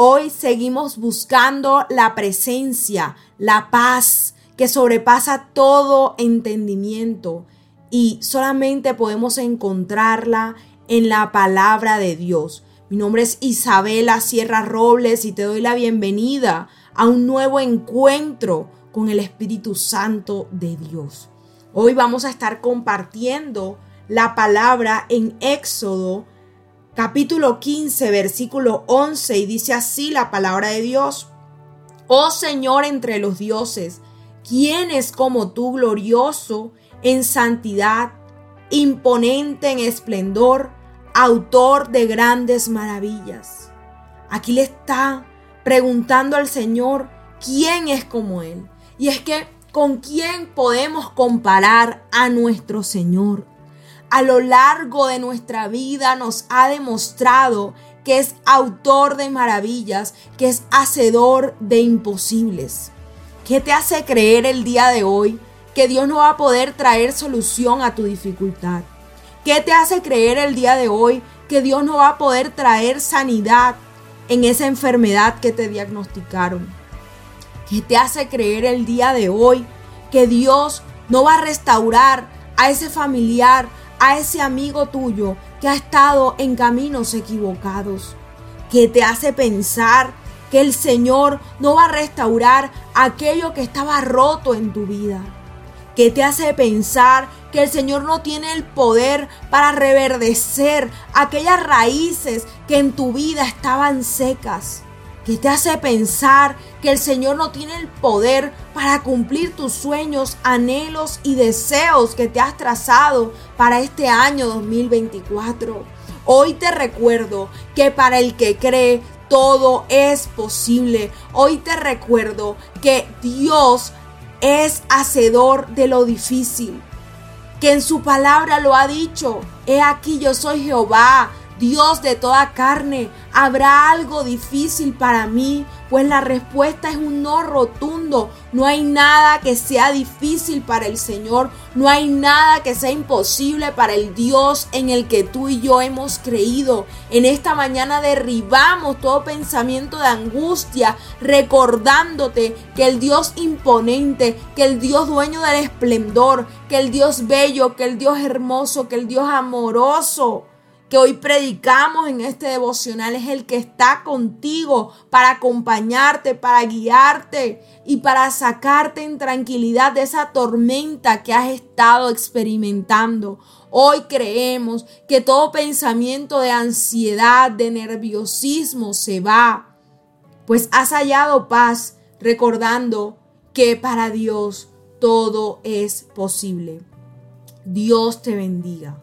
hoy seguimos buscando la presencia, la paz que sobrepasa todo entendimiento y solamente podemos encontrarla en la palabra de Dios. Mi nombre es Isabela Sierra Robles y te doy la bienvenida a un nuevo encuentro con el Espíritu Santo de Dios. Hoy vamos a estar compartiendo la palabra en Éxodo capítulo 15 versículo 11 y dice así la palabra de Dios. Oh Señor entre los dioses, ¿quién es como tú glorioso en santidad, imponente en esplendor, autor de grandes maravillas? Aquí le está preguntando al Señor, ¿quién es como Él? Y es que ¿Con quién podemos comparar a nuestro Señor? A lo largo de nuestra vida nos ha demostrado que es autor de maravillas, que es hacedor de imposibles. ¿Qué te hace creer el día de hoy que Dios no va a poder traer solución a tu dificultad? ¿Qué te hace creer el día de hoy que Dios no va a poder traer sanidad en esa enfermedad que te diagnosticaron? ¿Qué te hace creer el día de hoy que Dios no va a restaurar a ese familiar, a ese amigo tuyo que ha estado en caminos equivocados? ¿Qué te hace pensar que el Señor no va a restaurar aquello que estaba roto en tu vida? ¿Qué te hace pensar que el Señor no tiene el poder para reverdecer aquellas raíces que en tu vida estaban secas? ¿Qué te hace pensar que el Señor no tiene el poder para cumplir tus sueños, anhelos y deseos que te has trazado para este año 2024? Hoy te recuerdo que para el que cree, todo es posible. Hoy te recuerdo que Dios es hacedor de lo difícil, que en su palabra lo ha dicho. He aquí yo soy Jehová, Dios de toda carne, ¿habrá algo difícil para mí? Pues la respuesta es un no rotundo. No hay nada que sea difícil para el Señor. No hay nada que sea imposible para el Dios en el que tú y yo hemos creído. En esta mañana derribamos todo pensamiento de angustia, recordándote que el Dios imponente, que el Dios dueño del esplendor, que el Dios bello, que el Dios hermoso, que el Dios amoroso que hoy predicamos en este devocional es el que está contigo para acompañarte, para guiarte y para sacarte en tranquilidad de esa tormenta que has estado experimentando. Hoy creemos que todo pensamiento de ansiedad, de nerviosismo se va, pues has hallado paz recordando que para Dios todo es posible. Dios te bendiga.